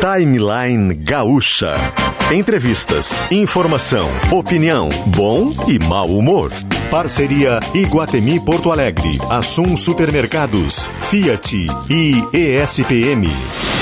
Timeline Gaúcha. Entrevistas, informação, opinião, bom e mau humor. Parceria Iguatemi Porto Alegre, Assum Supermercados, Fiat e ESPM.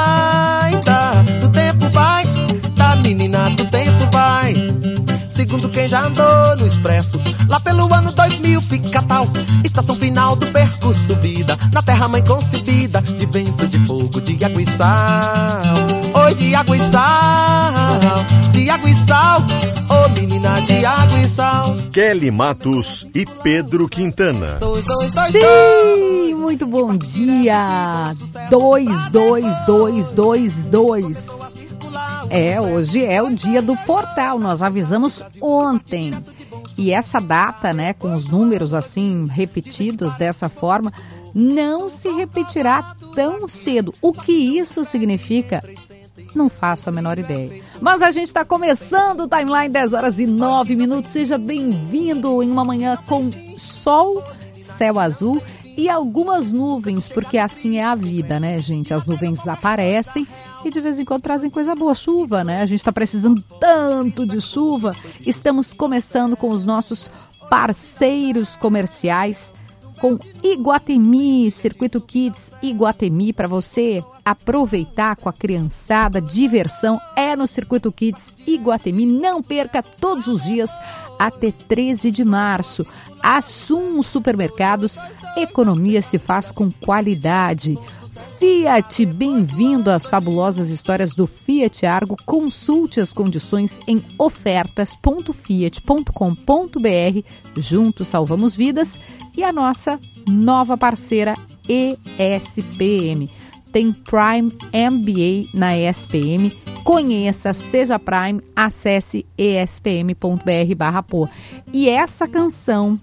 do tempo vai. Segundo quem já andou no expresso, lá pelo ano 2000 fica tal. Estação final do percurso vida, na terra mãe concebida, de vento, de fogo, de água e sal. Oi, de água e sal, de água e sal. Ô oh, menina de água e sal. Kelly Matos e Pedro Quintana. Dois, dois, dois, Sim, muito bom dia. Dois, dois, dois, dois, dois. É, hoje é o dia do portal, nós avisamos ontem. E essa data, né, com os números assim repetidos dessa forma, não se repetirá tão cedo. O que isso significa? Não faço a menor ideia. Mas a gente está começando o timeline 10 horas e 9 minutos. Seja bem-vindo em uma manhã com sol, céu azul e algumas nuvens, porque assim é a vida, né, gente? As nuvens aparecem e de vez em quando trazem coisa boa, chuva, né? A gente está precisando tanto de chuva. Estamos começando com os nossos parceiros comerciais com Iguatemi, Circuito Kids Iguatemi, para você aproveitar com a criançada, diversão é no Circuito Kids Iguatemi. Não perca todos os dias até 13 de março. Assum Supermercados, economia se faz com qualidade. Fiat, bem-vindo às fabulosas histórias do Fiat Argo. Consulte as condições em ofertas.fiat.com.br. Juntos salvamos vidas. E a nossa nova parceira ESPM. Tem Prime MBA na ESPM. Conheça, seja Prime, acesse espm.br barra E essa canção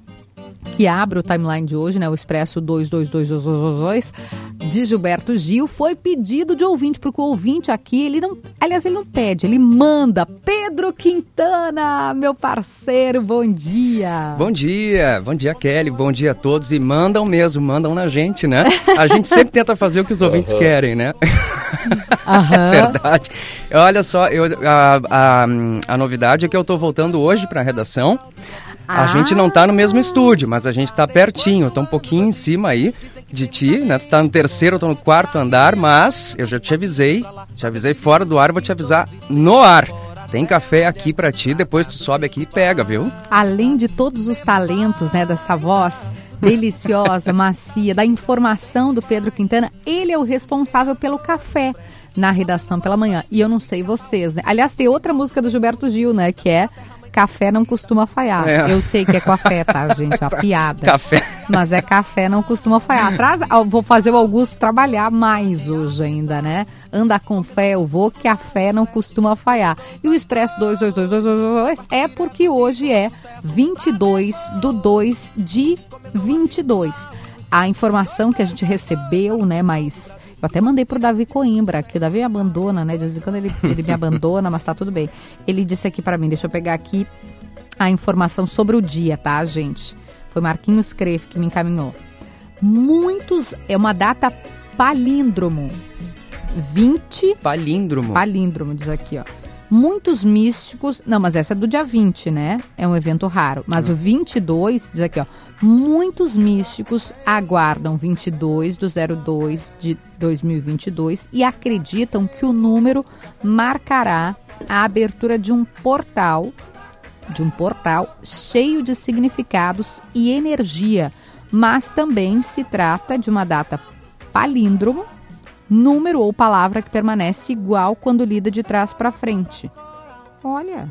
que abre o timeline de hoje, né, o Expresso 222222 de Gilberto Gil, foi pedido de ouvinte, porque o ouvinte aqui, ele não, aliás, ele não pede, ele manda. Pedro Quintana, meu parceiro, bom dia. Bom dia, bom dia Kelly, bom dia a todos e mandam mesmo, mandam na gente, né? A gente sempre tenta fazer o que os ouvintes uhum. querem, né? Uhum. Verdade. Olha só, eu, a, a, a novidade é que eu estou voltando hoje para a redação. A Ah. gente não tá no mesmo estúdio, mas a gente tá pertinho. Eu tô um pouquinho em cima aí de ti, né? Tu tá no terceiro, eu tô no quarto andar, mas eu já te avisei. Te avisei fora do ar, vou te avisar no ar. Tem café aqui pra ti, depois tu sobe aqui e pega, viu? Além de todos os talentos, né, dessa voz deliciosa, macia, da informação do Pedro Quintana, ele é o responsável pelo café na redação pela manhã. E eu não sei vocês, né? Aliás, tem outra música do Gilberto Gil, né, que é Café não costuma falhar. É. Eu sei que é café, tá, gente? É uma piada. Café. Mas é café, não costuma falhar. Eu vou fazer o Augusto trabalhar mais hoje ainda, né? Anda com fé, eu vou, que a fé não costuma falhar. E o Expresso 222222 é porque hoje é 22 do 2 de 22. A informação que a gente recebeu, né, mas eu até mandei pro Davi Coimbra, que o Davi me abandona, né? De vez em quando ele, ele me abandona, mas tá tudo bem. Ele disse aqui para mim, deixa eu pegar aqui a informação sobre o dia, tá, gente? Foi Marquinhos Crefe que me encaminhou. Muitos. É uma data palíndromo. 20. Palíndromo. Palíndromo, diz aqui, ó. Muitos místicos. Não, mas essa é do dia 20, né? É um evento raro. Mas o 22, diz aqui, ó. Muitos místicos aguardam 22 do 02 de 2022 e acreditam que o número marcará a abertura de um portal de um portal cheio de significados e energia, mas também se trata de uma data palíndromo, número ou palavra que permanece igual quando lida de trás para frente. Olha,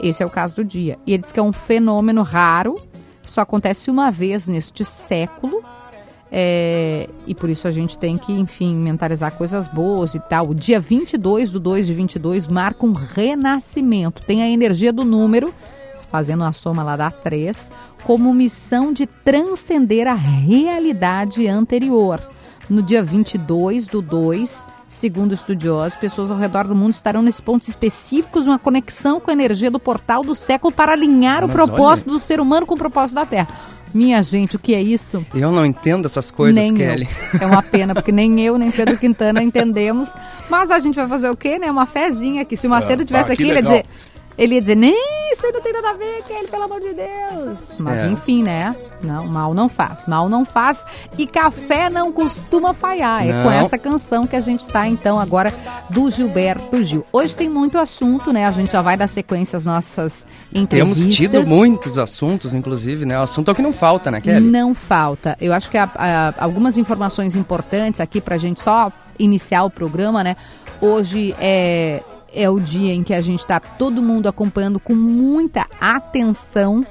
esse é o caso do dia. E ele diz que é um fenômeno raro, só acontece uma vez neste século. É, e por isso a gente tem que, enfim, mentalizar coisas boas e tal. O dia 22 do 2 de 22 marca um renascimento. Tem a energia do número, fazendo a soma lá da 3, como missão de transcender a realidade anterior. No dia 22 do 2, segundo estudiosos, pessoas ao redor do mundo estarão nesses pontos específicos, uma conexão com a energia do portal do século para alinhar Mas o propósito olha. do ser humano com o propósito da Terra. Minha gente, o que é isso? Eu não entendo essas coisas, nem Kelly. Eu. É uma pena, porque nem eu, nem Pedro Quintana entendemos. Mas a gente vai fazer o quê, né? Uma fezinha aqui. Se o Macedo ah, tivesse aqui, ele ia dizer ele ia dizer, nem isso aí não tem nada a ver, Kelly, pelo amor de Deus. Mas é. enfim, né? Não, mal não faz. Mal não faz. E café não costuma falhar. Não. É com essa canção que a gente está, então, agora do Gilberto Gil. Hoje tem muito assunto, né? A gente já vai dar sequência às nossas entrevistas. Temos tido muitos assuntos, inclusive, né? O assunto é o que não falta, né, Kelly? Não falta. Eu acho que há, há algumas informações importantes aqui pra gente só iniciar o programa, né? Hoje é é o dia em que a gente está todo mundo acompanhando com muita atenção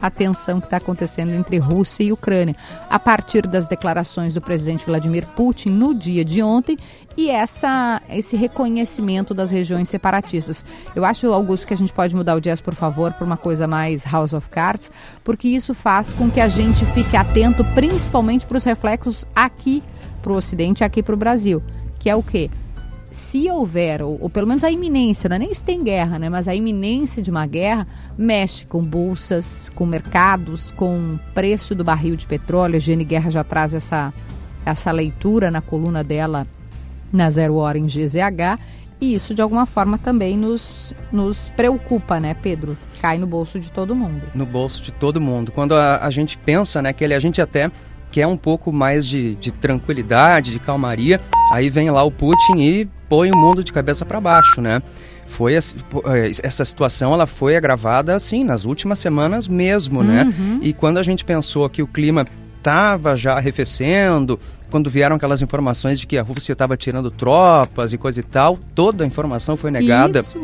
a tensão que está acontecendo entre Rússia e Ucrânia, a partir das declarações do presidente Vladimir Putin no dia de ontem e essa, esse reconhecimento das regiões separatistas. Eu acho, Augusto, que a gente pode mudar o jazz, por favor, para uma coisa mais House of Cards, porque isso faz com que a gente fique atento principalmente para os reflexos aqui para o Ocidente aqui para o Brasil, que é o quê? Se houver, ou, ou, pelo menos a iminência, não é nem se tem guerra, né, mas a iminência de uma guerra mexe com bolsas, com mercados, com preço do barril de petróleo. A Gene Guerra já traz essa, essa leitura na coluna dela na Zero Hora em GZH. E isso, de alguma forma, também nos, nos preocupa, né, Pedro? Cai no bolso de todo mundo. No bolso de todo mundo. Quando a, a gente pensa, né, que ele, a gente até quer um pouco mais de, de tranquilidade, de calmaria, aí vem lá o Putin e põe o mundo de cabeça para baixo, né? Foi é, essa situação ela foi agravada assim nas últimas semanas mesmo, né? uhum. né? E quando a gente pensou que o clima estava já arrefecendo, quando vieram aquelas informações de que a Rússia estava tirando tropas e coisa e tal, toda a informação foi negada. Isso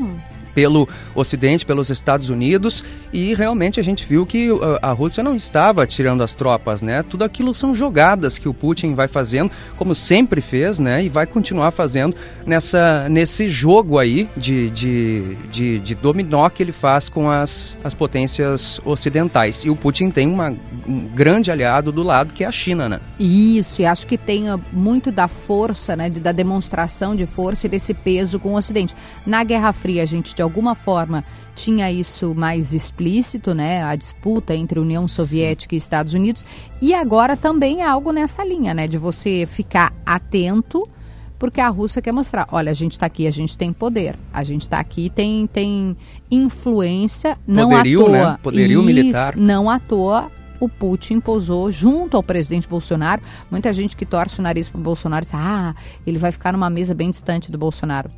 pelo Ocidente, pelos Estados Unidos, e realmente a gente viu que uh, a Rússia não estava tirando as tropas, né? Tudo aquilo são jogadas que o Putin vai fazendo, como sempre fez, né? E vai continuar fazendo nessa, nesse jogo aí de, de, de, de dominó que ele faz com as, as potências ocidentais. E o Putin tem uma, um grande aliado do lado que é a China, né? Isso, e acho que tem muito da força, né? Da demonstração de força e desse peso com o Ocidente. Na Guerra Fria, a gente alguma forma tinha isso mais explícito, né? A disputa entre União Soviética e Estados Unidos. E agora também é algo nessa linha, né? De você ficar atento porque a Rússia quer mostrar, olha, a gente está aqui, a gente tem poder, a gente está aqui, tem, tem influência, não Poderio, à toa. Né? Poderio Isso, militar. Não à toa o Putin posou junto ao presidente Bolsonaro. Muita gente que torce o nariz para o Bolsonaro diz: ah, ele vai ficar numa mesa bem distante do Bolsonaro.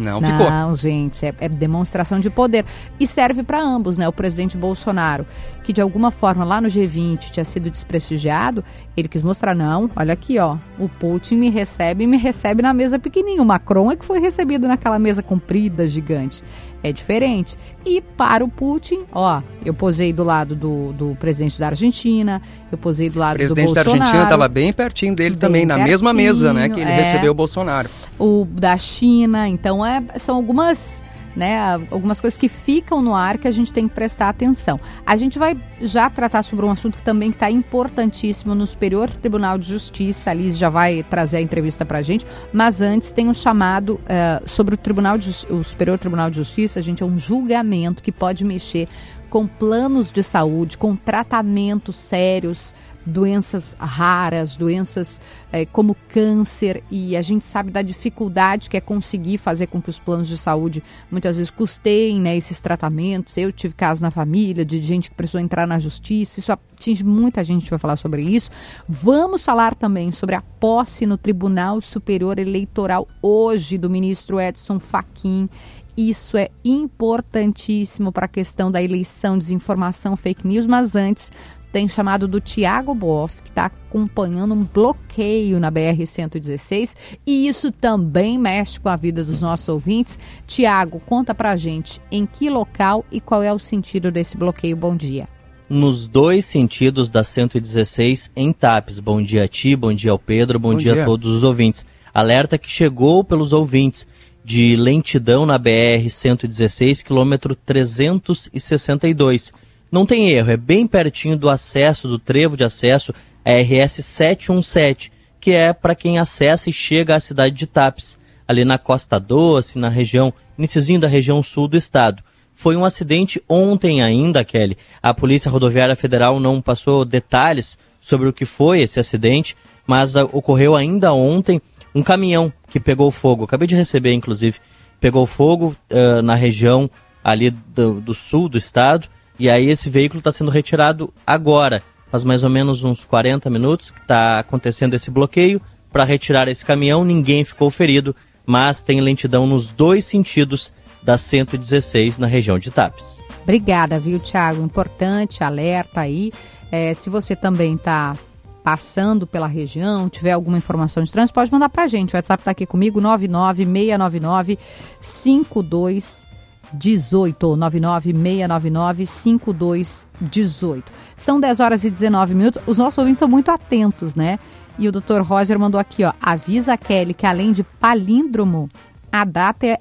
Não, não ficou. Não, gente, é, é, demonstração de poder. E serve para ambos, né? O presidente Bolsonaro, que de alguma forma lá no G20 tinha sido desprestigiado, ele quis mostrar, não, olha aqui, ó, o Putin me recebe e me recebe na mesa pequenininha. O Macron é que foi recebido naquela mesa comprida, gigante é diferente. E para o Putin, ó, eu posei do lado do, do presidente da Argentina, eu posei do lado do Bolsonaro. O presidente da Argentina estava bem pertinho dele também, na mesma mesa, né, que ele é, recebeu o Bolsonaro. O da China, então é, são algumas né? Algumas coisas que ficam no ar que a gente tem que prestar atenção. A gente vai já tratar sobre um assunto que também está importantíssimo no Superior Tribunal de Justiça. A Liz já vai trazer a entrevista para a gente, mas antes tem um chamado uh, sobre o Tribunal de, o Superior Tribunal de Justiça. A gente é um julgamento que pode mexer com planos de saúde, com tratamentos sérios doenças raras, doenças é, como câncer, e a gente sabe da dificuldade que é conseguir fazer com que os planos de saúde muitas vezes custeiem né, esses tratamentos. Eu tive casos na família de gente que precisou entrar na justiça, isso atinge muita gente, vai falar sobre isso. Vamos falar também sobre a posse no Tribunal Superior Eleitoral hoje do ministro Edson Fachin. Isso é importantíssimo para a questão da eleição, desinformação, fake news, mas antes tem chamado do Tiago Boff, que está acompanhando um bloqueio na BR-116 e isso também mexe com a vida dos nossos ouvintes. Tiago, conta pra gente em que local e qual é o sentido desse bloqueio. Bom dia. Nos dois sentidos da 116 em TAPES. Bom dia a ti, bom dia ao Pedro, bom, bom dia, dia a todos os ouvintes. Alerta que chegou pelos ouvintes de lentidão na BR-116, quilômetro 362 não tem erro, é bem pertinho do acesso, do trevo de acesso, a RS 717, que é para quem acessa e chega à cidade de Tapes, ali na Costa Doce, na região, iniciozinho da região sul do estado. Foi um acidente ontem ainda, Kelly. A Polícia Rodoviária Federal não passou detalhes sobre o que foi esse acidente, mas uh, ocorreu ainda ontem um caminhão que pegou fogo. Acabei de receber, inclusive, pegou fogo uh, na região ali do, do sul do estado e aí esse veículo está sendo retirado agora. Faz mais ou menos uns 40 minutos que está acontecendo esse bloqueio. Para retirar esse caminhão, ninguém ficou ferido, mas tem lentidão nos dois sentidos da 116 na região de Tapes. Obrigada, viu, Thiago? Importante, alerta aí. É, se você também está passando pela região, tiver alguma informação de trânsito, pode mandar para a gente. O WhatsApp está aqui comigo, 99699 52 18 99699 5218. São 10 horas e 19 minutos. Os nossos ouvintes são muito atentos, né? E o Dr. Roger mandou aqui, ó, avisa a Kelly que além de palíndromo, a data é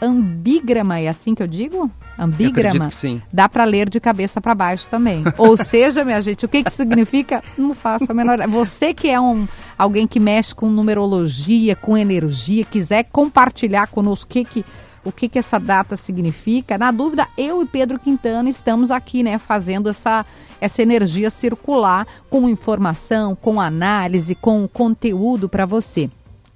ambígrama, é assim que eu digo? Ambígrama. sim. Dá para ler de cabeça para baixo também. Ou seja, minha gente, o que que significa? Não faço a menor. Você que é um alguém que mexe com numerologia, com energia, quiser compartilhar conosco o que que o que, que essa data significa. Na dúvida, eu e Pedro Quintana estamos aqui, né, fazendo essa, essa energia circular com informação, com análise, com conteúdo para você.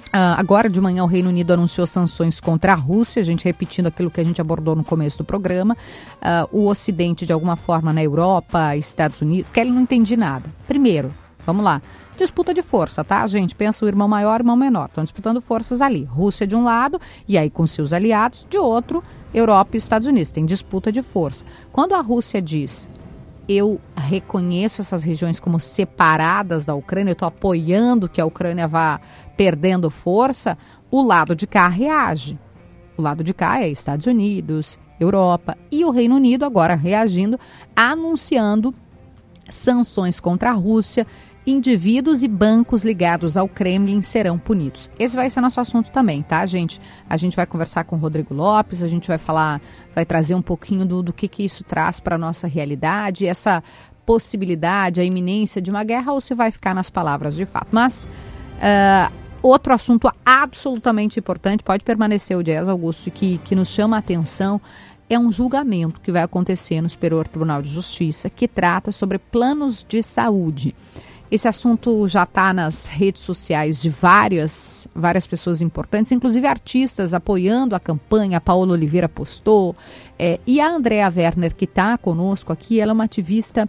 Uh, agora de manhã o Reino Unido anunciou sanções contra a Rússia, a gente repetindo aquilo que a gente abordou no começo do programa. Uh, o Ocidente, de alguma forma, na Europa, Estados Unidos, ele não entende nada. Primeiro, vamos lá disputa de força, tá, gente? Pensa o irmão maior irmão menor. Estão disputando forças ali. Rússia de um lado e aí com seus aliados, de outro, Europa e Estados Unidos. Tem disputa de força. Quando a Rússia diz eu reconheço essas regiões como separadas da Ucrânia, eu estou apoiando que a Ucrânia vá perdendo força, o lado de cá reage. O lado de cá é Estados Unidos, Europa e o Reino Unido agora reagindo, anunciando sanções contra a Rússia indivíduos e bancos ligados ao Kremlin serão punidos. Esse vai ser nosso assunto também, tá, gente? A gente vai conversar com o Rodrigo Lopes, a gente vai falar, vai trazer um pouquinho do, do que, que isso traz para a nossa realidade, essa possibilidade, a iminência de uma guerra, ou se vai ficar nas palavras de fato. Mas. Uh, outro assunto absolutamente importante, pode permanecer o Jazz Augusto, que, que nos chama a atenção, é um julgamento que vai acontecer no Superior Tribunal de Justiça, que trata sobre planos de saúde. Esse assunto já está nas redes sociais de várias, várias pessoas importantes, inclusive artistas apoiando a campanha. A Paola Oliveira postou. É, e a Andrea Werner, que está conosco aqui, ela é uma ativista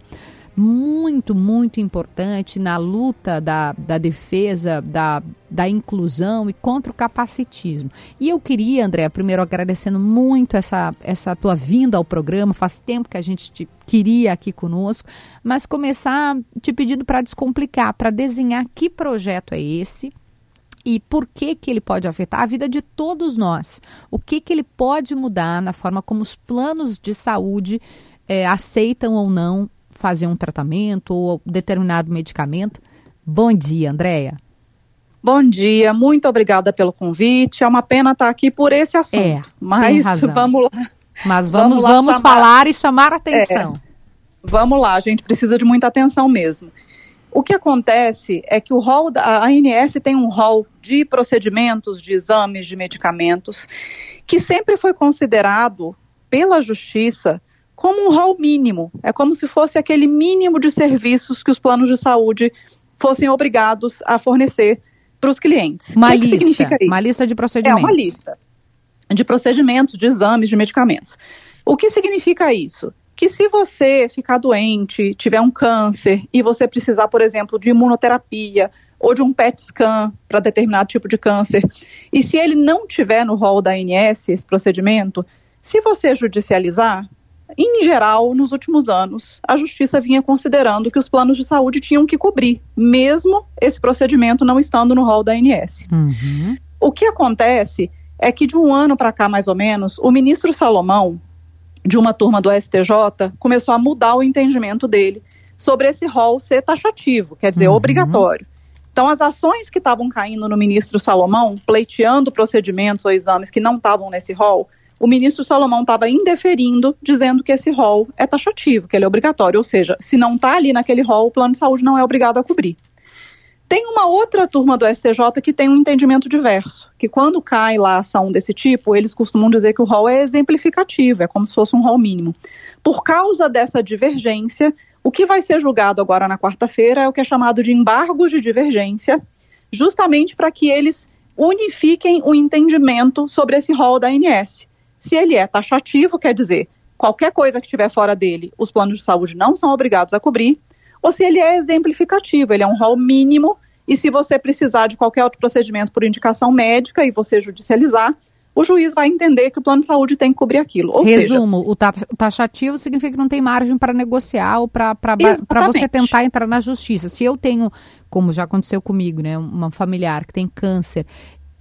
muito, muito importante na luta da, da defesa da, da inclusão e contra o capacitismo. E eu queria, André, primeiro agradecendo muito essa, essa tua vinda ao programa, faz tempo que a gente te queria aqui conosco, mas começar te pedindo para descomplicar, para desenhar que projeto é esse, e por que, que ele pode afetar a vida de todos nós. O que, que ele pode mudar na forma como os planos de saúde é, aceitam ou não fazer um tratamento ou determinado medicamento. Bom dia, Andréia. Bom dia, muito obrigada pelo convite. É uma pena estar aqui por esse assunto. É, mas vamos lá. Mas vamos, vamos, vamos chamar... falar e chamar a atenção. É, vamos lá, a gente precisa de muita atenção mesmo. O que acontece é que o rol da ANS tem um rol de procedimentos, de exames, de medicamentos, que sempre foi considerado pela justiça como um rol mínimo. É como se fosse aquele mínimo de serviços que os planos de saúde fossem obrigados a fornecer para os clientes. Uma o que lista. Que significa isso? Uma lista de procedimentos. É uma lista de procedimentos, de exames, de medicamentos. O que significa isso? Que se você ficar doente, tiver um câncer e você precisar, por exemplo, de imunoterapia ou de um PET scan para determinado tipo de câncer, e se ele não tiver no rol da ANS esse procedimento, se você judicializar, em geral, nos últimos anos, a justiça vinha considerando que os planos de saúde tinham que cobrir, mesmo esse procedimento não estando no rol da ANS. Uhum. O que acontece é que de um ano para cá, mais ou menos, o ministro Salomão, de uma turma do STJ, começou a mudar o entendimento dele sobre esse rol ser taxativo, quer dizer, uhum. obrigatório. Então, as ações que estavam caindo no ministro Salomão, pleiteando procedimentos ou exames que não estavam nesse rol, o ministro Salomão estava indeferindo, dizendo que esse rol é taxativo, que ele é obrigatório, ou seja, se não está ali naquele rol, o plano de saúde não é obrigado a cobrir. Tem uma outra turma do STJ que tem um entendimento diverso, que quando cai lá ação desse tipo, eles costumam dizer que o rol é exemplificativo, é como se fosse um rol mínimo. Por causa dessa divergência, o que vai ser julgado agora na quarta-feira é o que é chamado de embargos de divergência, justamente para que eles unifiquem o entendimento sobre esse rol da ANS. Se ele é taxativo, quer dizer, qualquer coisa que estiver fora dele, os planos de saúde não são obrigados a cobrir, ou se ele é exemplificativo, ele é um rol mínimo, e se você precisar de qualquer outro procedimento por indicação médica e você judicializar, o juiz vai entender que o plano de saúde tem que cobrir aquilo. Ou Resumo, seja, o taxativo significa que não tem margem para negociar ou para você tentar entrar na justiça. Se eu tenho, como já aconteceu comigo, né, uma familiar que tem câncer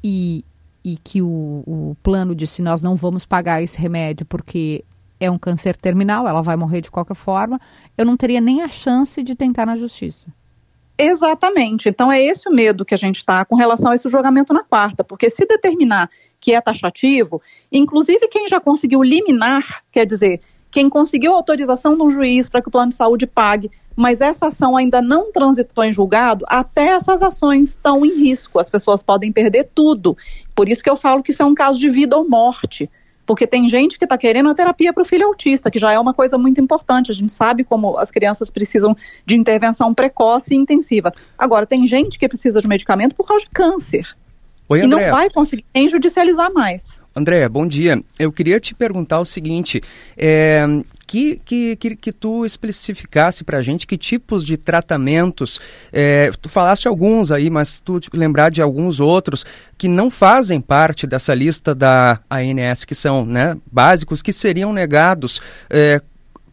e e que o, o plano disse nós não vamos pagar esse remédio porque é um câncer terminal, ela vai morrer de qualquer forma, eu não teria nem a chance de tentar na justiça. Exatamente. Então é esse o medo que a gente está com relação a esse julgamento na quarta, porque se determinar que é taxativo, inclusive quem já conseguiu liminar, quer dizer, quem conseguiu autorização de um juiz para que o plano de saúde pague mas essa ação ainda não transitou em julgado, até essas ações estão em risco. As pessoas podem perder tudo. Por isso que eu falo que isso é um caso de vida ou morte. Porque tem gente que está querendo a terapia para o filho autista, que já é uma coisa muito importante. A gente sabe como as crianças precisam de intervenção precoce e intensiva. Agora, tem gente que precisa de medicamento por causa de câncer. Oi, e não vai conseguir nem judicializar mais. André, bom dia. Eu queria te perguntar o seguinte: é, que, que, que, que, tu especificasse para a gente que tipos de tratamentos, é, tu falaste alguns aí, mas tu lembrar de alguns outros que não fazem parte dessa lista da ANS, que são né, básicos, que seriam negados é,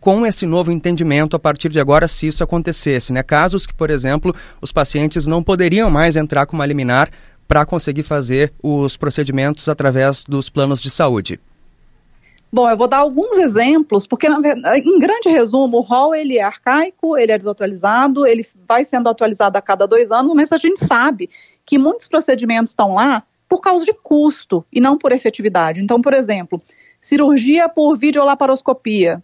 com esse novo entendimento a partir de agora, se isso acontecesse. Né? Casos que, por exemplo, os pacientes não poderiam mais entrar com uma liminar para conseguir fazer os procedimentos através dos planos de saúde? Bom, eu vou dar alguns exemplos, porque em grande resumo, o rol ele é arcaico, ele é desatualizado, ele vai sendo atualizado a cada dois anos, mas a gente sabe que muitos procedimentos estão lá por causa de custo e não por efetividade. Então, por exemplo, cirurgia por videolaparoscopia,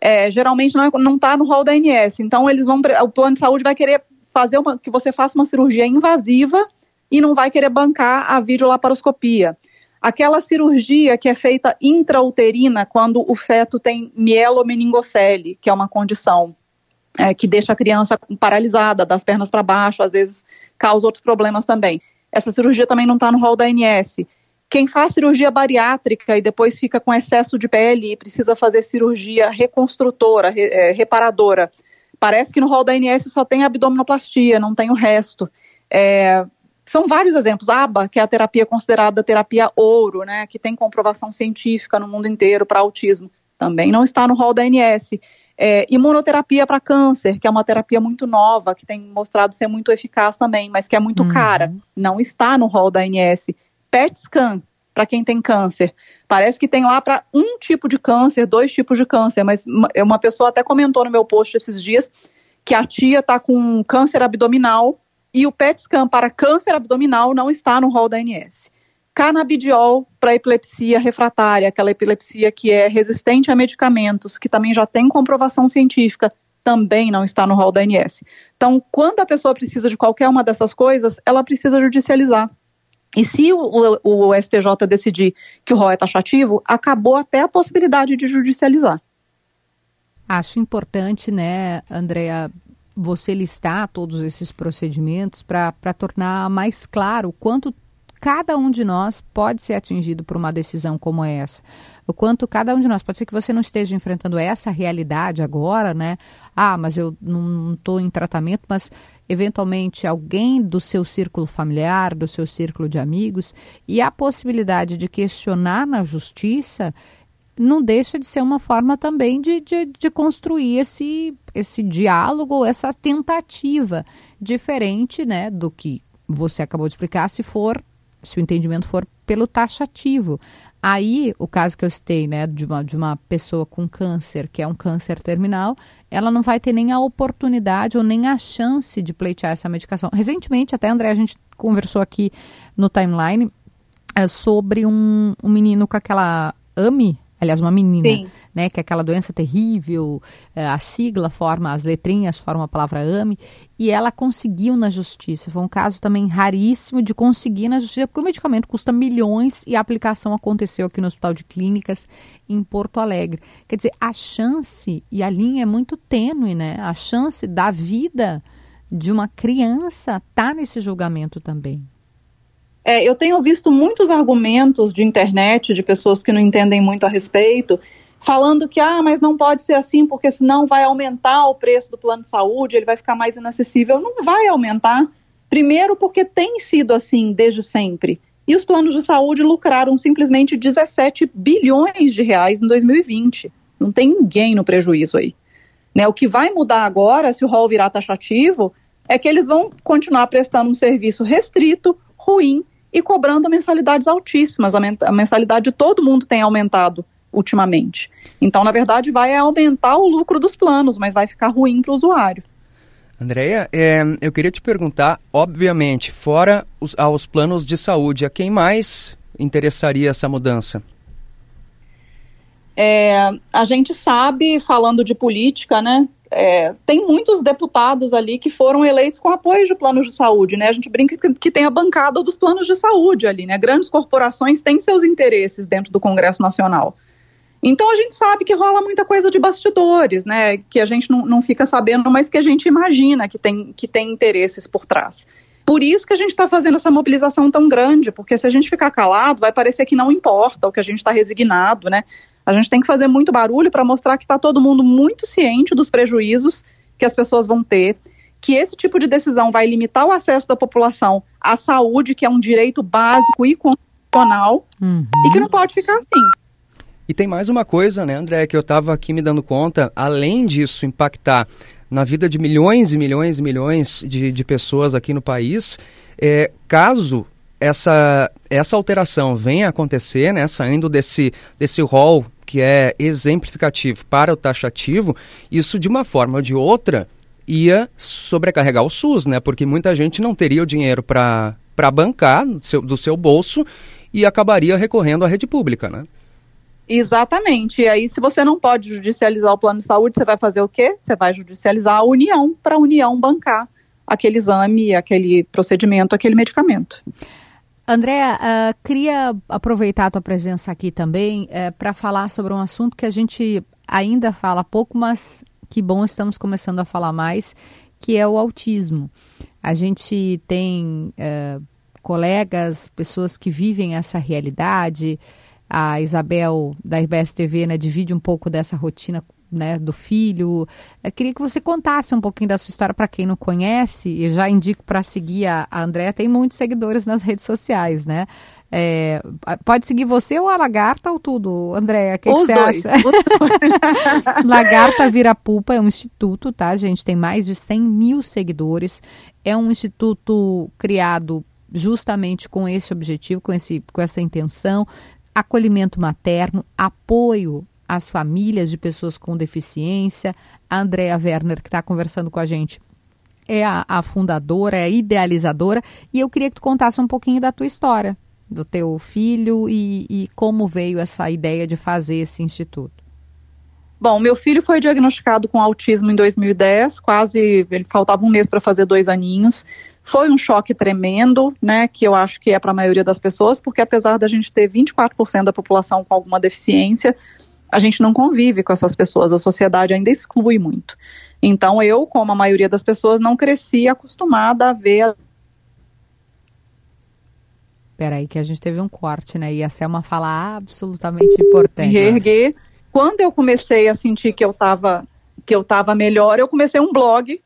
é, geralmente não está no rol da ANS. Então, eles vão, o plano de saúde vai querer fazer uma, que você faça uma cirurgia invasiva e não vai querer bancar a videolaparoscopia. Aquela cirurgia que é feita intrauterina quando o feto tem mielomeningocele, que é uma condição é, que deixa a criança paralisada, das pernas para baixo, às vezes causa outros problemas também. Essa cirurgia também não está no rol da ANS. Quem faz cirurgia bariátrica e depois fica com excesso de pele e precisa fazer cirurgia reconstrutora, re, é, reparadora, parece que no rol da ANS só tem abdominoplastia, não tem o resto. É, são vários exemplos. ABA, que é a terapia considerada terapia ouro, né, que tem comprovação científica no mundo inteiro para autismo, também não está no rol da ANS. É, imunoterapia para câncer, que é uma terapia muito nova, que tem mostrado ser muito eficaz também, mas que é muito uhum. cara, não está no rol da ANS. PET scan, para quem tem câncer. Parece que tem lá para um tipo de câncer, dois tipos de câncer, mas uma pessoa até comentou no meu post esses dias que a tia está com câncer abdominal e o PET scan para câncer abdominal não está no rol da ANS. Canabidiol para epilepsia refratária, aquela epilepsia que é resistente a medicamentos, que também já tem comprovação científica, também não está no rol da ANS. Então, quando a pessoa precisa de qualquer uma dessas coisas, ela precisa judicializar. E se o, o, o STJ decidir que o rol é taxativo, acabou até a possibilidade de judicializar. Acho importante, né, Andrea, você listar todos esses procedimentos para tornar mais claro o quanto cada um de nós pode ser atingido por uma decisão como essa. O quanto cada um de nós, pode ser que você não esteja enfrentando essa realidade agora, né? Ah, mas eu não estou em tratamento, mas eventualmente alguém do seu círculo familiar, do seu círculo de amigos, e a possibilidade de questionar na justiça não deixa de ser uma forma também de, de, de construir esse, esse diálogo, essa tentativa diferente né, do que você acabou de explicar, se for, se o entendimento for pelo taxativo. Aí, o caso que eu citei, né, de uma, de uma pessoa com câncer, que é um câncer terminal, ela não vai ter nem a oportunidade ou nem a chance de pleitear essa medicação. Recentemente, até, André, a gente conversou aqui no timeline é, sobre um, um menino com aquela AMI, aliás, uma menina, Sim. né, que é aquela doença terrível, é, a sigla forma, as letrinhas formam a palavra AME, e ela conseguiu na justiça. Foi um caso também raríssimo de conseguir na justiça, porque o medicamento custa milhões e a aplicação aconteceu aqui no Hospital de Clínicas em Porto Alegre. Quer dizer, a chance, e a linha é muito tênue, né, a chance da vida de uma criança tá nesse julgamento também. É, eu tenho visto muitos argumentos de internet de pessoas que não entendem muito a respeito, falando que, ah, mas não pode ser assim, porque senão vai aumentar o preço do plano de saúde, ele vai ficar mais inacessível. Não vai aumentar. Primeiro, porque tem sido assim desde sempre. E os planos de saúde lucraram simplesmente 17 bilhões de reais em 2020. Não tem ninguém no prejuízo aí. Né, o que vai mudar agora, se o rol virar taxativo, é que eles vão continuar prestando um serviço restrito, ruim e cobrando mensalidades altíssimas. A mensalidade de todo mundo tem aumentado ultimamente. Então, na verdade, vai aumentar o lucro dos planos, mas vai ficar ruim para o usuário. Andréia, é, eu queria te perguntar, obviamente, fora os, aos planos de saúde, a quem mais interessaria essa mudança? É, a gente sabe, falando de política, né, é, tem muitos deputados ali que foram eleitos com apoio de planos de saúde, né? A gente brinca que, tem a bancada dos planos de saúde ali, né? Grandes corporações têm seus interesses dentro do Congresso Nacional. Então a gente sabe que rola muita coisa de bastidores, né? Que a gente não, não fica sabendo, mas que a gente imagina que tem, que tem interesses por trás. Por isso que a gente está fazendo essa mobilização tão grande, porque se a gente ficar calado, vai parecer que não importa, o que a gente está resignado, né? A gente tem que fazer muito barulho para mostrar que está todo mundo muito ciente dos prejuízos que as pessoas vão ter, que esse tipo de decisão vai limitar o acesso da população à saúde, que é um direito básico e constitucional, uhum. e que não pode ficar assim. E tem mais uma coisa, né, André, que eu estava aqui me dando conta, além disso impactar na vida de milhões e milhões e milhões de, de pessoas aqui no país, é, caso essa, essa alteração venha a acontecer, né, saindo desse, desse rol que é exemplificativo para o taxativo, isso de uma forma ou de outra ia sobrecarregar o SUS, né? Porque muita gente não teria o dinheiro para bancar do seu, do seu bolso e acabaria recorrendo à rede pública, né? Exatamente. E aí, se você não pode judicializar o plano de saúde, você vai fazer o quê? Você vai judicializar a União para a União bancar aquele exame, aquele procedimento, aquele medicamento. Andréa, uh, queria aproveitar a tua presença aqui também uh, para falar sobre um assunto que a gente ainda fala pouco, mas que bom estamos começando a falar mais, que é o autismo. A gente tem uh, colegas, pessoas que vivem essa realidade. A Isabel da RBS TV né, divide um pouco dessa rotina né, do filho. Eu queria que você contasse um pouquinho da sua história para quem não conhece. Eu já indico para seguir a, a Andréa, tem muitos seguidores nas redes sociais, né? É, pode seguir você ou a Lagarta ou tudo, Andréa? O que, que você dois. acha? Lagarta Vira Pupa é um instituto, tá, gente? Tem mais de 100 mil seguidores. É um instituto criado justamente com esse objetivo, com, esse, com essa intenção. Acolhimento materno, apoio as famílias de pessoas com deficiência. A Andrea Werner, que está conversando com a gente, é a, a, fundadora, é a idealizadora. E eu queria que tu contasse um pouquinho da tua história, do teu filho e, e como veio essa ideia de fazer esse instituto. Bom, meu filho foi diagnosticado com autismo em 2010, quase ele faltava um mês para fazer dois aninhos. Foi um choque tremendo, né, que eu acho que é para a maioria das pessoas, porque apesar da gente ter 24% da população com alguma deficiência, a gente não convive com essas pessoas, a sociedade ainda exclui muito. Então eu, como a maioria das pessoas, não cresci acostumada a ver. Peraí, que a gente teve um corte, né? E essa é uma fala absolutamente importante. Reerguer. Quando eu comecei a sentir que eu estava que eu estava melhor, eu comecei um blog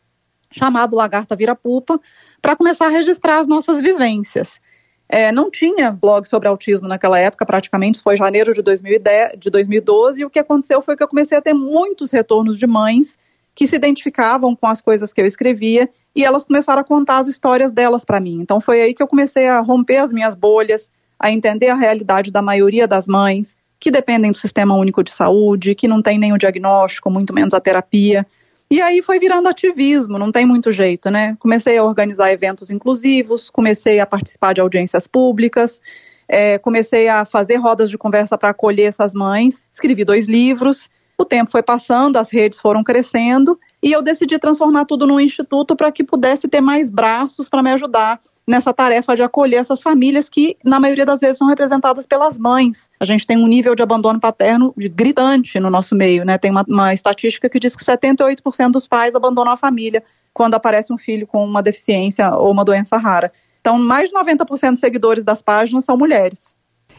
chamado Lagarta Vira Pupa para começar a registrar as nossas vivências. É, não tinha blog sobre autismo naquela época, praticamente, isso foi janeiro de, 2010, de 2012, e o que aconteceu foi que eu comecei a ter muitos retornos de mães que se identificavam com as coisas que eu escrevia e elas começaram a contar as histórias delas para mim. Então foi aí que eu comecei a romper as minhas bolhas, a entender a realidade da maioria das mães que dependem do Sistema Único de Saúde, que não tem o diagnóstico, muito menos a terapia. E aí foi virando ativismo, não tem muito jeito, né? Comecei a organizar eventos inclusivos, comecei a participar de audiências públicas, é, comecei a fazer rodas de conversa para acolher essas mães, escrevi dois livros. O tempo foi passando, as redes foram crescendo e eu decidi transformar tudo num instituto para que pudesse ter mais braços para me ajudar nessa tarefa de acolher essas famílias que, na maioria das vezes, são representadas pelas mães. A gente tem um nível de abandono paterno gritante no nosso meio, né? Tem uma, uma estatística que diz que 78% dos pais abandonam a família quando aparece um filho com uma deficiência ou uma doença rara. Então, mais de 90% dos seguidores das páginas são mulheres.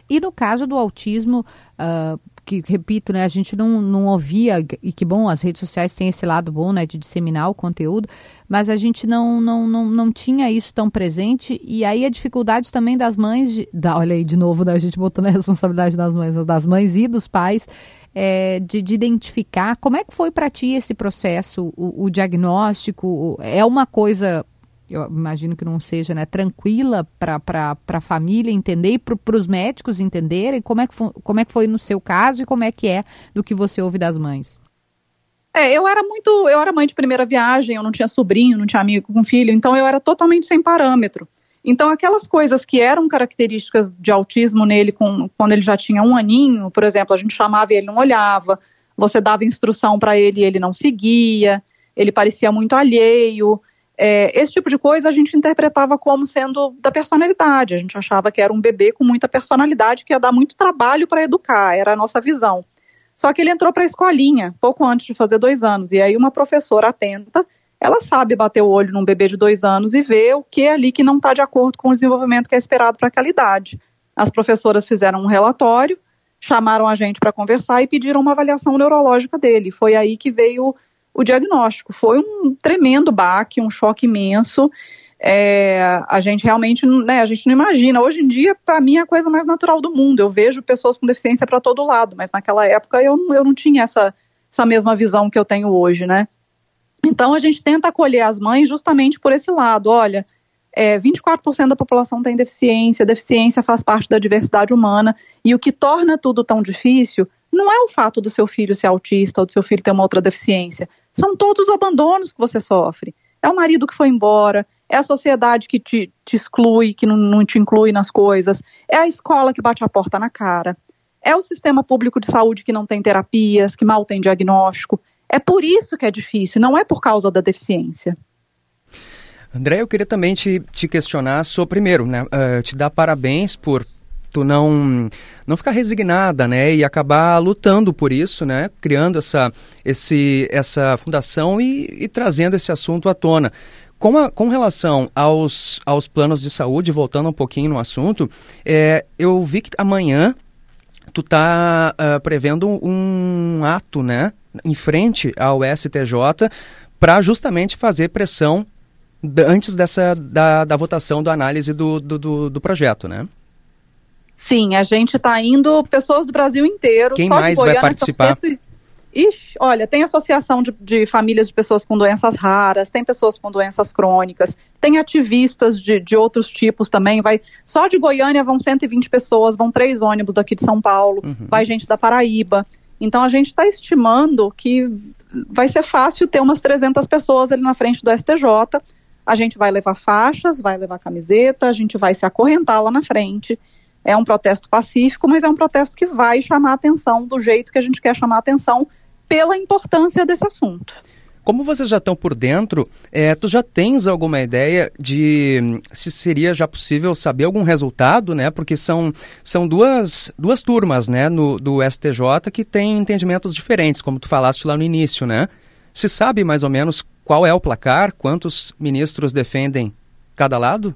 E no caso do autismo, uh, que, repito, né, a gente não, não ouvia, e que bom, as redes sociais têm esse lado bom, né, de disseminar o conteúdo, mas a gente não, não, não, não tinha isso tão presente, e aí a dificuldade também das mães, de, da, olha aí de novo, né, a gente botando a responsabilidade das mães, das mães e dos pais, é, de, de, identificar como é que foi para ti esse processo, o, o diagnóstico, é uma coisa eu imagino que não seja né, tranquila para a família entender e para os médicos entenderem como é, que como é que foi no seu caso e como é que é do que você ouve das mães. É, eu era muito, eu era mãe de primeira viagem, eu não tinha sobrinho, não tinha amigo com filho, então eu era totalmente sem parâmetro. Então aquelas coisas que eram características de autismo nele com, quando ele já tinha um aninho, por exemplo, a gente chamava e ele não olhava, você dava instrução para ele e ele não seguia, ele parecia muito alheio, é, esse tipo de coisa a gente interpretava como sendo da personalidade. A gente achava que era um bebê com muita personalidade que ia dar muito trabalho para educar, era a nossa visão. Só que ele entrou para a escolinha pouco antes de fazer dois anos. E aí, uma professora atenta, ela sabe bater o olho num bebê de dois anos e ver o que é ali que não está de acordo com o desenvolvimento que é esperado para aquela idade. As professoras fizeram um relatório, chamaram a gente para conversar e pediram uma avaliação neurológica dele. Foi aí que veio o diagnóstico. Foi um tremendo baque, um choque imenso. É, a gente realmente, né, a gente não imagina. Hoje em dia, para mim, é a coisa mais natural do mundo. Eu vejo pessoas com deficiência para todo lado, mas naquela época eu, eu não tinha essa, essa mesma visão que eu tenho hoje, né? Então a gente tenta acolher as mães justamente por esse lado. Olha, é, 24% da população tem deficiência, deficiência faz parte da diversidade humana, e o que torna tudo tão difícil não é o fato do seu filho ser autista ou do seu filho ter uma outra deficiência. São todos os abandonos que você sofre. É o marido que foi embora, é a sociedade que te, te exclui, que não, não te inclui nas coisas, é a escola que bate a porta na cara, é o sistema público de saúde que não tem terapias, que mal tem diagnóstico. É por isso que é difícil, não é por causa da deficiência. André, eu queria também te, te questionar sobre, primeiro, né, uh, te dar parabéns por tu não não ficar resignada, né, e acabar lutando por isso, né, criando essa esse essa fundação e, e trazendo esse assunto à tona. Com, a, com relação aos, aos planos de saúde, voltando um pouquinho no assunto, é, eu vi que amanhã tu tá uh, prevendo um, ato, né, em frente ao STJ para justamente fazer pressão antes dessa da, da votação da análise do, do, do, do projeto, né? Sim, a gente está indo, pessoas do Brasil inteiro. Quem mais Goiânia, vai participar? Ixi, olha, tem associação de, de, famílias de pessoas com doenças raras, tem pessoas com doenças crônicas, tem ativistas de, de outros tipos também. Vai Só de Goiânia vão 120 pessoas, vão três ônibus daqui de São Paulo, uhum. vai gente da Paraíba. Então a gente está estimando que vai ser fácil ter umas 300 pessoas ali na frente do STJ. A gente vai levar faixas, vai levar camiseta, a gente vai se acorrentar lá na frente é um protesto pacífico, mas é um protesto que vai chamar a atenção do jeito que a gente quer chamar a atenção pela importância desse assunto. Como vocês já estão por dentro, é, tu já tens alguma ideia de hum, se seria já possível saber algum resultado, né? Porque são, são duas, duas turmas, né, no, do STJ que têm entendimentos diferentes, como tu falaste lá no início, né? Se sabe mais ou menos qual é o placar, quantos ministros defendem cada lado?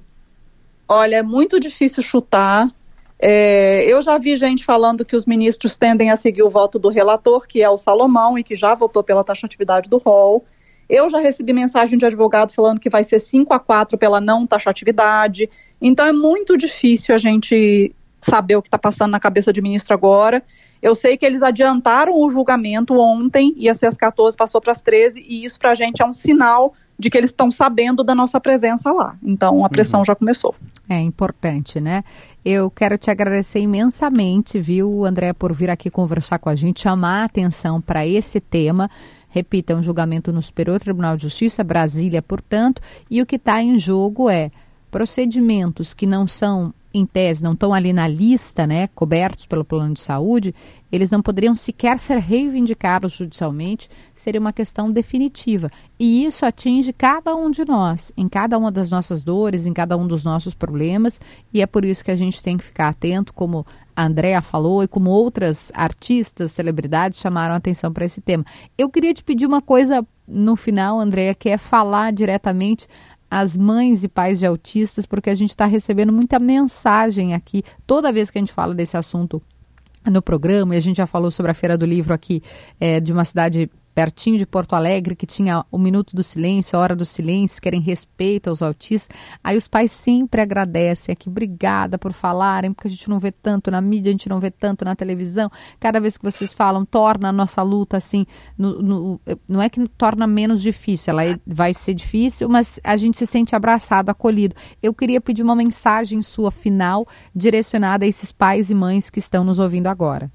Olha, é muito difícil chutar. É, eu já vi gente falando que os ministros tendem a seguir o voto do relator, que é o Salomão, e que já votou pela taxatividade do rol. Eu já recebi mensagem de advogado falando que vai ser 5 a 4 pela não taxatividade. Então é muito difícil a gente saber o que está passando na cabeça de ministro agora. Eu sei que eles adiantaram o julgamento ontem, ia ser às 14, passou para as 13, e isso para a gente é um sinal de que eles estão sabendo da nossa presença lá. Então a pressão uhum. já começou. É importante, né? Eu quero te agradecer imensamente, viu, André, por vir aqui conversar com a gente, chamar a atenção para esse tema. Repita, é um julgamento no Superior Tribunal de Justiça, Brasília, portanto, e o que está em jogo é procedimentos que não são em tese, não estão ali na lista, né, cobertos pelo plano de saúde, eles não poderiam sequer ser reivindicados judicialmente, seria uma questão definitiva. E isso atinge cada um de nós, em cada uma das nossas dores, em cada um dos nossos problemas, e é por isso que a gente tem que ficar atento, como a Andrea falou e como outras artistas, celebridades chamaram atenção para esse tema. Eu queria te pedir uma coisa no final, Andrea, que é falar diretamente as mães e pais de autistas, porque a gente está recebendo muita mensagem aqui. Toda vez que a gente fala desse assunto no programa, e a gente já falou sobre a Feira do Livro aqui é, de uma cidade pertinho de Porto Alegre, que tinha o minuto do silêncio, a hora do silêncio, querem respeito aos autistas. Aí os pais sempre agradecem aqui, obrigada por falarem, porque a gente não vê tanto na mídia, a gente não vê tanto na televisão. Cada vez que vocês falam, torna a nossa luta assim, no, no, não é que torna menos difícil, ela é, vai ser difícil, mas a gente se sente abraçado, acolhido. Eu queria pedir uma mensagem sua final direcionada a esses pais e mães que estão nos ouvindo agora.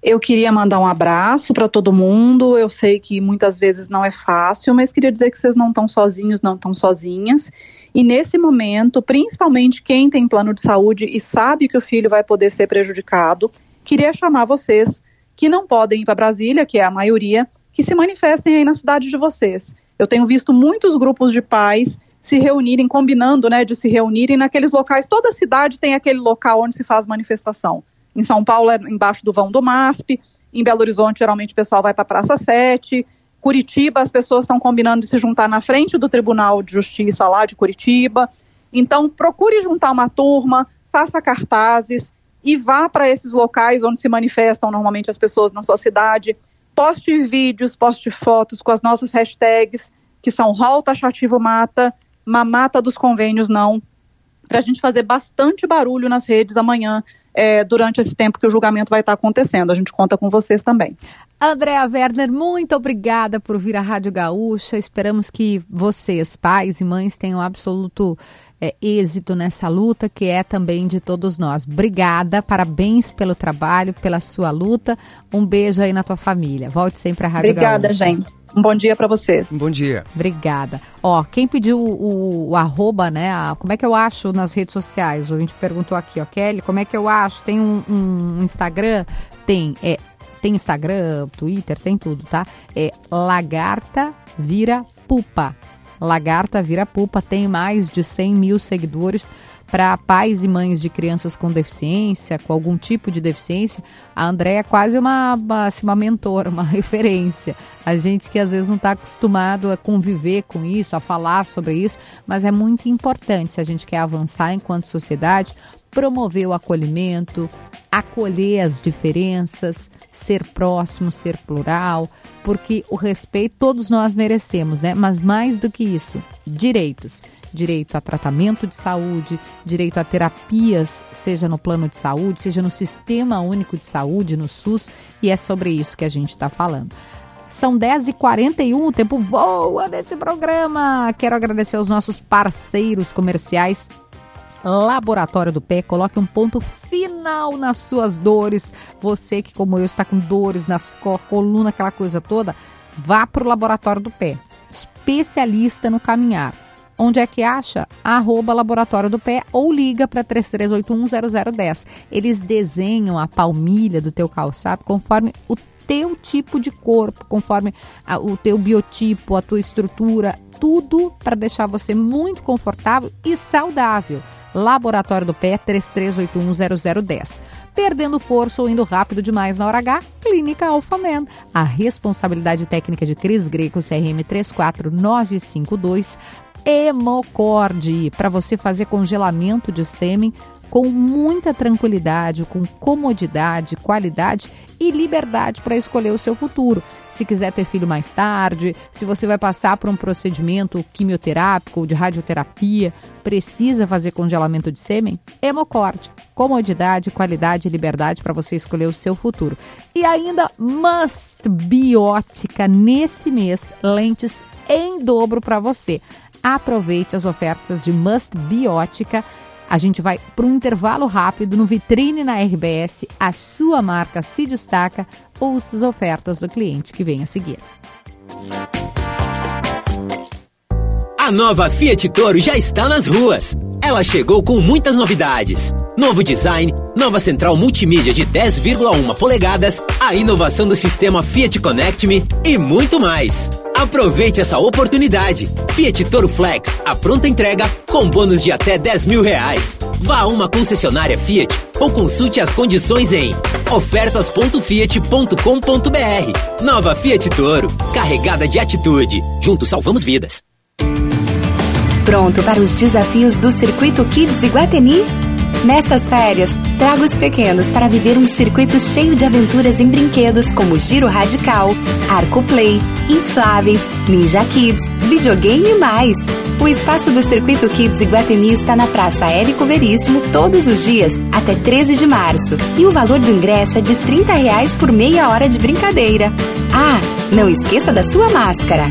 Eu queria mandar um abraço para todo mundo. Eu sei que muitas vezes não é fácil, mas queria dizer que vocês não estão sozinhos, não estão sozinhas. E nesse momento, principalmente quem tem plano de saúde e sabe que o filho vai poder ser prejudicado, queria chamar vocês que não podem ir para Brasília, que é a maioria, que se manifestem aí na cidade de vocês. Eu tenho visto muitos grupos de pais se reunirem, combinando, né, de se reunirem naqueles locais. Toda cidade tem aquele local onde se faz manifestação. Em São Paulo é embaixo do vão do MASP. Em Belo Horizonte, geralmente o pessoal vai para a Praça 7. Curitiba, as pessoas estão combinando de se juntar na frente do Tribunal de Justiça lá de Curitiba. Então, procure juntar uma turma, faça cartazes e vá para esses locais onde se manifestam normalmente as pessoas na sua cidade. Poste vídeos, poste fotos com as nossas hashtags, que são Rol Taxativo Mata, Mamata dos Convênios Não, para a gente fazer bastante barulho nas redes amanhã é, durante esse tempo que o julgamento vai estar acontecendo. A gente conta com vocês também. Andréa Werner, muito obrigada por vir à Rádio Gaúcha. Esperamos que vocês, pais e mães, tenham absoluto é, êxito nessa luta, que é também de todos nós. Obrigada, parabéns pelo trabalho, pela sua luta. Um beijo aí na tua família. Volte sempre à Rádio Obrigada, Gaúcha. gente. Um bom dia para vocês. Um bom dia. Obrigada. Ó, quem pediu o, o, o arroba, né? A, como é que eu acho nas redes sociais? A gente perguntou aqui, ó, Kelly, como é que eu acho? Tem um, um Instagram? Tem. É, tem Instagram, Twitter, tem tudo, tá? É Lagarta Vira Pupa. Lagarta Vira Pupa tem mais de 100 mil seguidores para pais e mães de crianças com deficiência, com algum tipo de deficiência, a André é quase uma, uma, assim, uma mentora, uma referência. A gente que às vezes não está acostumado a conviver com isso, a falar sobre isso, mas é muito importante se a gente quer avançar enquanto sociedade, promover o acolhimento, acolher as diferenças, ser próximo, ser plural, porque o respeito todos nós merecemos, né? Mas mais do que isso, direitos direito a tratamento de saúde, direito a terapias, seja no plano de saúde, seja no Sistema Único de Saúde, no SUS, e é sobre isso que a gente está falando. São 10h41, o tempo voa nesse programa. Quero agradecer aos nossos parceiros comerciais. Laboratório do Pé, coloque um ponto final nas suas dores. Você que, como eu, está com dores nas coluna, aquela coisa toda, vá para o Laboratório do Pé. Especialista no caminhar Onde é que acha? Arroba Laboratório do Pé ou liga para 33810010. Eles desenham a palmilha do teu calçado conforme o teu tipo de corpo, conforme a, o teu biotipo, a tua estrutura, tudo para deixar você muito confortável e saudável. Laboratório do Pé 33810010. Perdendo força ou indo rápido demais na hora H, Clínica Alfamen. A responsabilidade técnica de Cris Greco CRM 34952 Hemocorde, para você fazer congelamento de sêmen com muita tranquilidade, com comodidade, qualidade e liberdade para escolher o seu futuro. Se quiser ter filho mais tarde, se você vai passar por um procedimento quimioterápico ou de radioterapia, precisa fazer congelamento de sêmen, Hemocorte. Comodidade, qualidade e liberdade para você escolher o seu futuro. E ainda Must Biótica nesse mês, lentes em dobro para você. Aproveite as ofertas de Must Biótica a gente vai para um intervalo rápido no Vitrine na RBS. A sua marca se destaca. Ouça as ofertas do cliente que vem a seguir. A nova Fiat Toro já está nas ruas. Ela chegou com muitas novidades. Novo design, nova central multimídia de 10,1 polegadas, a inovação do sistema Fiat Connect Me e muito mais. Aproveite essa oportunidade. Fiat Toro Flex, a pronta entrega com bônus de até 10 mil reais. Vá a uma concessionária Fiat ou consulte as condições em ofertas.fiat.com.br. Nova Fiat Toro, carregada de atitude. Juntos salvamos vidas. Pronto para os desafios do Circuito Kids Iguatemi? Nessas férias, traga os pequenos para viver um circuito cheio de aventuras em brinquedos como Giro Radical, Arco Play, Infláveis, Ninja Kids, videogame e mais. O espaço do Circuito Kids Iguatemi está na Praça Érico Veríssimo todos os dias até 13 de março. E o valor do ingresso é de 30 reais por meia hora de brincadeira. Ah, não esqueça da sua máscara.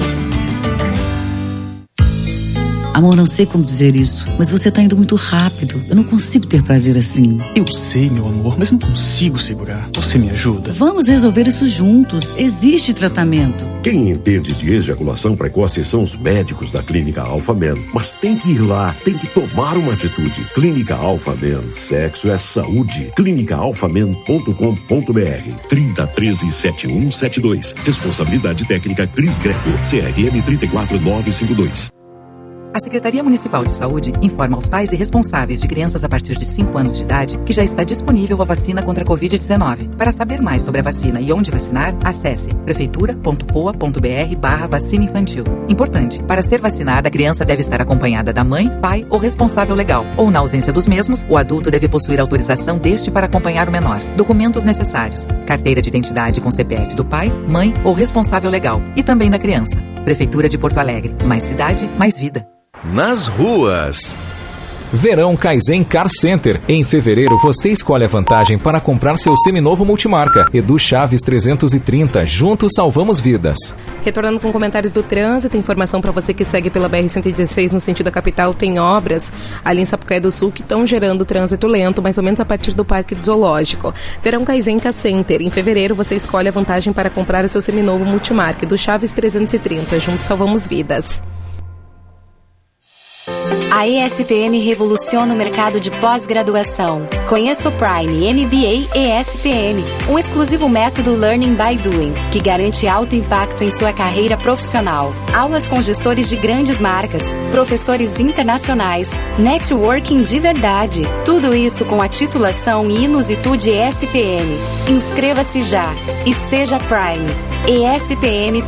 Amor, não sei como dizer isso, mas você tá indo muito rápido. Eu não consigo ter prazer assim. Eu sei, meu amor, mas não consigo segurar. Você me ajuda? Vamos resolver isso juntos. Existe tratamento. Quem entende de ejaculação precoce são os médicos da Clínica Alpha Men. Mas tem que ir lá, tem que tomar uma atitude. Clínica Alpha Men, sexo é saúde. clínicaalfamen.com.br 3013 7172. Responsabilidade técnica Cris Greco, CRM 34952. A Secretaria Municipal de Saúde informa aos pais e responsáveis de crianças a partir de 5 anos de idade que já está disponível a vacina contra a Covid-19. Para saber mais sobre a vacina e onde vacinar, acesse prefeitura.poa.br barra vacina infantil. Importante, para ser vacinada, a criança deve estar acompanhada da mãe, pai ou responsável legal, ou na ausência dos mesmos, o adulto deve possuir autorização deste para acompanhar o menor. Documentos necessários: carteira de identidade com CPF do pai, mãe ou responsável legal, e também da criança. Prefeitura de Porto Alegre. Mais cidade, mais vida. Nas ruas. Verão Kaizen Car Center. Em fevereiro, você escolhe a vantagem para comprar seu seminovo multimarca. Edu Chaves 330. Juntos salvamos vidas. Retornando com comentários do trânsito, informação para você que segue pela BR-116 no sentido da capital, tem obras ali em Sapucaí do Sul que estão gerando trânsito lento, mais ou menos a partir do Parque Zoológico. Verão Kaizen Car Center. Em fevereiro, você escolhe a vantagem para comprar o seu seminovo multimarca. Edu Chaves 330. Juntos salvamos vidas. A ESPM revoluciona o mercado de pós-graduação. Conheça o Prime MBA ESPM, um exclusivo método Learning by Doing, que garante alto impacto em sua carreira profissional. Aulas com gestores de grandes marcas, professores internacionais, networking de verdade. Tudo isso com a titulação Inusitude ESPM. Inscreva-se já e seja Prime. espm.br/poa.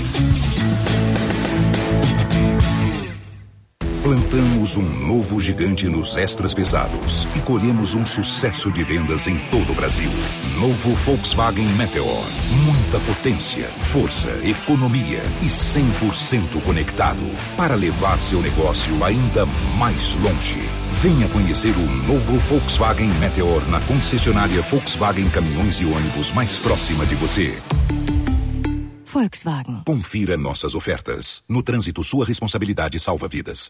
Plantamos um novo gigante nos extras pesados e colhemos um sucesso de vendas em todo o Brasil. Novo Volkswagen Meteor. Muita potência, força, economia e 100% conectado para levar seu negócio ainda mais longe. Venha conhecer o novo Volkswagen Meteor na concessionária Volkswagen Caminhões e Ônibus mais próxima de você. Volkswagen. Confira nossas ofertas. No trânsito, sua responsabilidade salva vidas.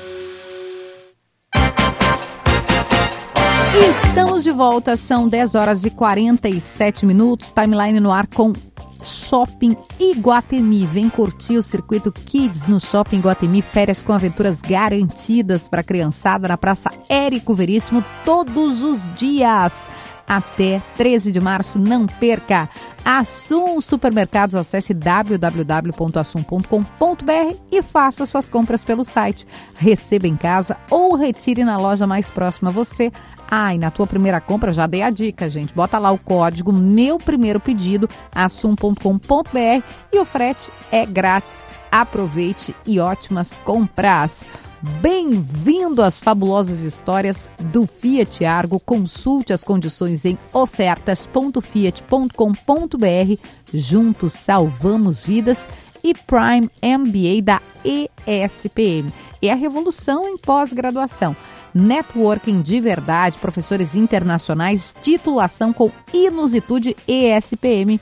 Estamos de volta, são 10 horas e 47 minutos, timeline no ar com Shopping Iguatemi. Vem curtir o circuito Kids no Shopping Iguatemi. Férias com aventuras garantidas para criançada na Praça Érico Veríssimo todos os dias. Até 13 de março, não perca! Assum Supermercados, acesse www.assum.com.br e faça suas compras pelo site. Receba em casa ou retire na loja mais próxima a você. Ah, e na tua primeira compra, já dei a dica, gente. Bota lá o código Meu Primeiro Pedido, assum.com.br e o frete é grátis. Aproveite e ótimas compras. Bem-vindo às fabulosas histórias do Fiat Argo. Consulte as condições em ofertas.fiat.com.br. Juntos salvamos vidas e Prime MBA da ESPM. É a revolução em pós-graduação. Networking de verdade, professores internacionais, titulação com inusitude ESPM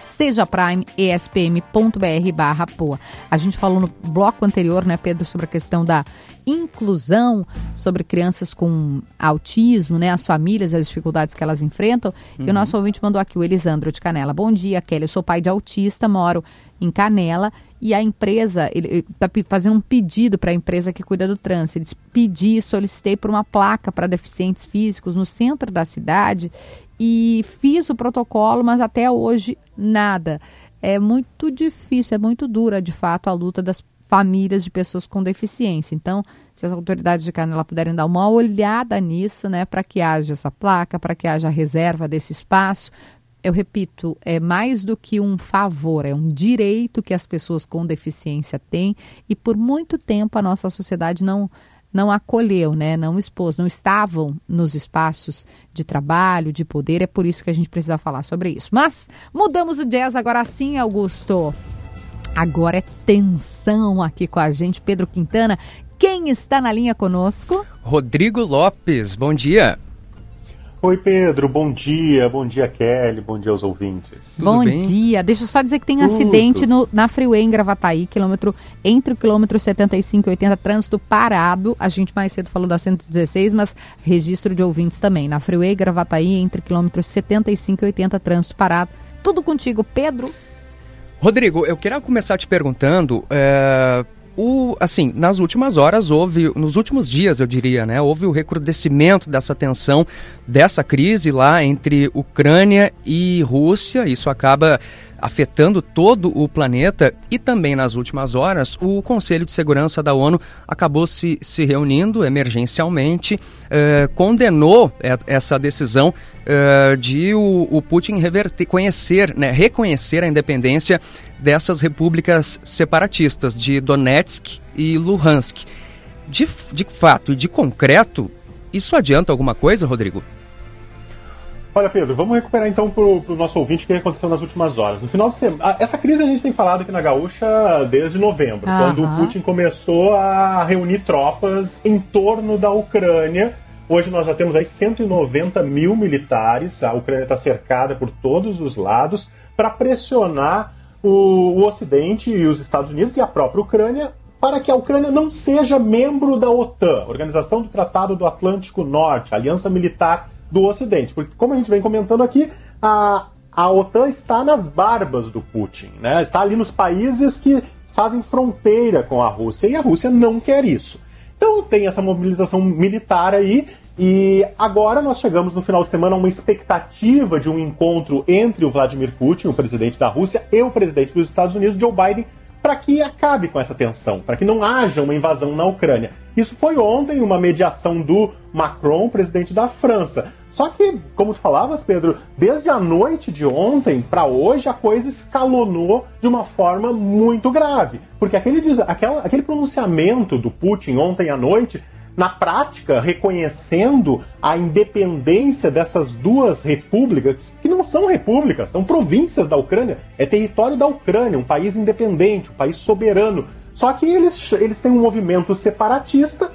seja prime espm.br barra poa. A gente falou no bloco anterior, né, Pedro, sobre a questão da inclusão, sobre crianças com autismo, né, as famílias, as dificuldades que elas enfrentam. Uhum. E o uhum. nosso ouvinte mandou aqui, o Elisandro de Canela. Bom dia, Kelly. Eu sou pai de autista, moro em Canela e a empresa, ele está fazendo um pedido para a empresa que cuida do trânsito. Ele pedi, solicitei por uma placa para deficientes físicos no centro da cidade e fiz o protocolo, mas até hoje nada. É muito difícil, é muito dura, de fato, a luta das famílias de pessoas com deficiência. Então, se as autoridades de Canela puderem dar uma olhada nisso, né, para que haja essa placa, para que haja a reserva desse espaço, eu repito, é mais do que um favor, é um direito que as pessoas com deficiência têm e por muito tempo a nossa sociedade não não acolheu, né, não expôs, não estavam nos espaços de trabalho, de poder, é por isso que a gente precisa falar sobre isso. Mas mudamos o jazz agora sim, Augusto. Agora é tensão aqui com a gente, Pedro Quintana. Quem está na linha conosco? Rodrigo Lopes, bom dia. Oi, Pedro, bom dia. Bom dia, Kelly. Bom dia aos ouvintes. Tudo bom bem? dia. Deixa eu só dizer que tem um acidente no, na Freeway em Gravataí, quilômetro, entre o quilômetro 75 e 80, trânsito parado. A gente mais cedo falou da 116, mas registro de ouvintes também. Na Freeway Gravataí, entre quilômetros 75 e 80, trânsito parado. Tudo contigo, Pedro. Rodrigo, eu queria começar te perguntando. É o, assim, nas últimas horas houve, nos últimos dias eu diria, né, houve o recrudescimento dessa tensão, dessa crise lá entre Ucrânia e Rússia. Isso acaba afetando todo o planeta e também nas últimas horas o Conselho de Segurança da ONU acabou se, se reunindo emergencialmente, eh, condenou essa decisão eh, de o, o, Putin reverter, conhecer, né, reconhecer a independência dessas repúblicas separatistas de Donetsk e Luhansk. De, de fato e de concreto, isso adianta alguma coisa, Rodrigo? Olha, Pedro, vamos recuperar então para o nosso ouvinte o que aconteceu nas últimas horas. No final de semana. Essa crise a gente tem falado aqui na Gaúcha desde novembro, quando o Putin começou a reunir tropas em torno da Ucrânia. Hoje nós já temos aí 190 mil militares, a Ucrânia está cercada por todos os lados, para pressionar o, o Ocidente e os Estados Unidos e a própria Ucrânia para que a Ucrânia não seja membro da OTAN, Organização do Tratado do Atlântico Norte, Aliança Militar do Ocidente. Porque, como a gente vem comentando aqui, a, a OTAN está nas barbas do Putin, né? está ali nos países que fazem fronteira com a Rússia e a Rússia não quer isso. Então tem essa mobilização militar aí e agora nós chegamos no final de semana a uma expectativa de um encontro entre o Vladimir Putin, o presidente da Rússia, e o presidente dos Estados Unidos, Joe Biden, para que acabe com essa tensão, para que não haja uma invasão na Ucrânia. Isso foi ontem uma mediação do Macron, presidente da França. Só que, como tu falavas, Pedro, desde a noite de ontem para hoje a coisa escalonou de uma forma muito grave. Porque aquele, aquela, aquele pronunciamento do Putin ontem à noite na prática, reconhecendo a independência dessas duas repúblicas, que não são repúblicas, são províncias da Ucrânia, é território da Ucrânia, um país independente, um país soberano. Só que eles, eles têm um movimento separatista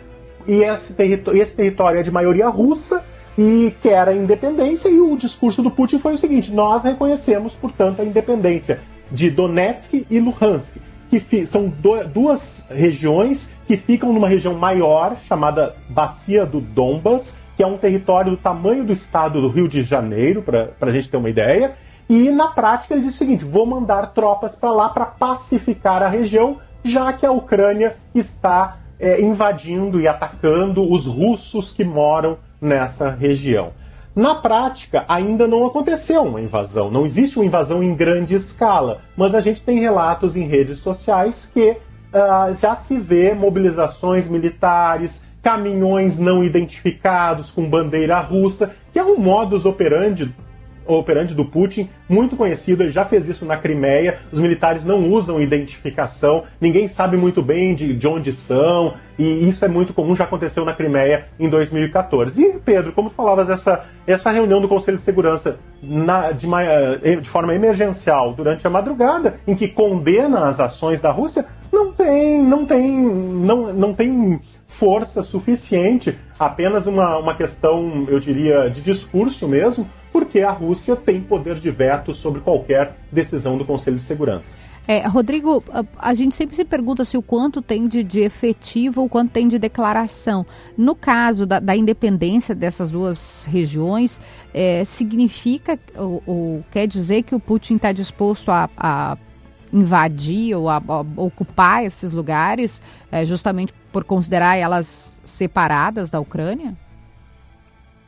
e esse, esse território é de maioria russa e quer a independência, e o discurso do Putin foi o seguinte: nós reconhecemos, portanto, a independência de Donetsk e Luhansk, que são duas regiões que ficam numa região maior, chamada Bacia do Donbas, que é um território do tamanho do estado do Rio de Janeiro, para a gente ter uma ideia. E na prática ele diz o seguinte: vou mandar tropas para lá para pacificar a região, já que a Ucrânia está é, invadindo e atacando os russos que moram nessa região. Na prática, ainda não aconteceu uma invasão, não existe uma invasão em grande escala, mas a gente tem relatos em redes sociais que uh, já se vê mobilizações militares, caminhões não identificados com bandeira russa, que é um modus operandi operante do Putin, muito conhecido, ele já fez isso na Crimeia. Os militares não usam identificação, ninguém sabe muito bem de, de onde são, e isso é muito comum, já aconteceu na Crimeia em 2014. E, Pedro, como tu falavas, essa, essa reunião do Conselho de Segurança na, de, eh, de forma emergencial durante a madrugada, em que condena as ações da Rússia, não tem, não tem, não, não tem força suficiente, apenas uma, uma questão, eu diria, de discurso mesmo, porque a Rússia tem poder de veto sobre qualquer decisão do Conselho de Segurança. É, Rodrigo, a, gente sempre se pergunta se o quanto tem de, de efetivo ou quanto tem de declaração. No caso da, da independência dessas duas regiões, é, significa ou, ou, quer dizer que o Putin está disposto a, a invadir ou a, a, ocupar esses lugares é, justamente por considerar elas separadas da Ucrânia?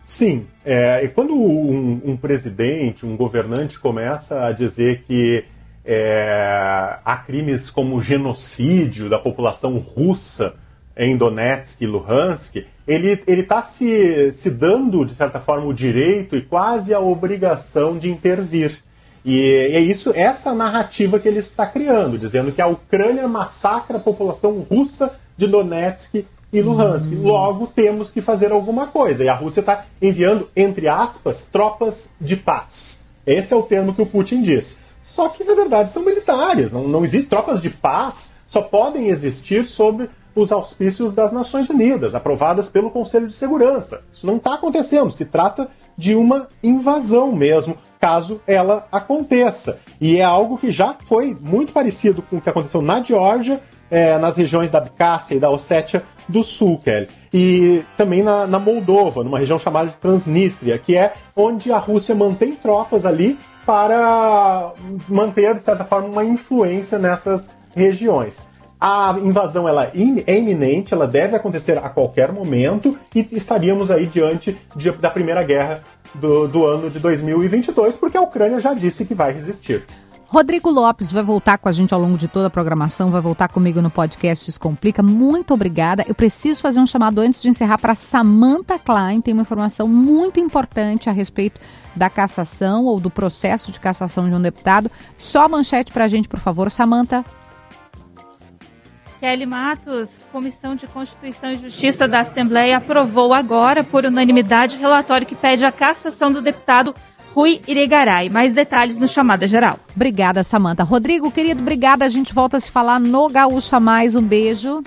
Sim. É, e quando um, um, presidente, um governante começa a dizer que é, há crimes como genocídio da população russa em Donetsk e Luhansk, ele está se, se dando, de certa forma, o direito e quase a obrigação de intervir. E é isso, essa narrativa que ele está criando, dizendo que a Ucrânia massacra a população russa de Donetsk e Luhansk. Hum. Logo, temos que fazer alguma coisa. E a Rússia está enviando, entre aspas, tropas de paz. Esse é o termo que o Putin diz. Só que, na verdade, são militares. Não, não existem tropas de paz, só podem existir sob os auspícios das Nações Unidas, aprovadas pelo Conselho de Segurança. Isso não está acontecendo. Se trata de uma invasão mesmo, caso ela aconteça. E é algo que já foi muito parecido com o que aconteceu na Geórgia, é, nas regiões da Abkhazia e da Ossétia do Sul, Kelly. E também na, na Moldova, numa região chamada de Transnistria, que é onde a Rússia mantém tropas ali para manter, de certa forma, uma influência nessas regiões. A invasão ela é iminente, ela deve acontecer a qualquer momento e estaríamos aí diante de, da Primeira Guerra do, do ano de 2022, porque a Ucrânia já disse que vai resistir. Rodrigo Lopes vai voltar com a gente ao longo de toda a programação, vai voltar comigo no podcast Descomplica. Muito obrigada. Eu preciso fazer um chamado antes de encerrar para Samantha Klein. Tem uma informação muito importante a respeito da cassação ou do processo de cassação de um deputado. Só a manchete para a gente, por favor, Samantha. Kelly Matos, Comissão de Constituição e Justiça da Assembleia aprovou agora, por unanimidade, relatório que pede a cassação do deputado Rui Irigaray. Mais detalhes no Chamada Geral. Obrigada, Samanta. Rodrigo, querido, obrigada. A gente volta a se falar no Gaúcha Mais. Um beijo.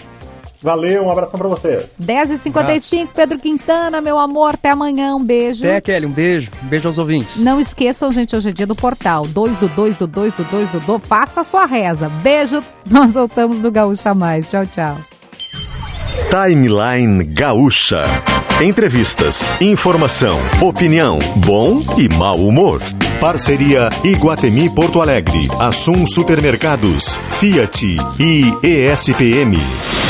Valeu, um abração para vocês. 10h55, Pedro Quintana, meu amor, até amanhã, um beijo. Até, Kelly, um beijo. Um beijo aos ouvintes. Não esqueçam, gente, hoje é dia do portal. 2 do 2 do 2 do 2 do 2. Faça a sua reza. Beijo, nós voltamos no Gaúcha Mais. Tchau, tchau. Timeline Gaúcha. Entrevistas, informação, opinião, bom e mau humor. Parceria Iguatemi Porto Alegre, Assum Supermercados, Fiat e ESPM.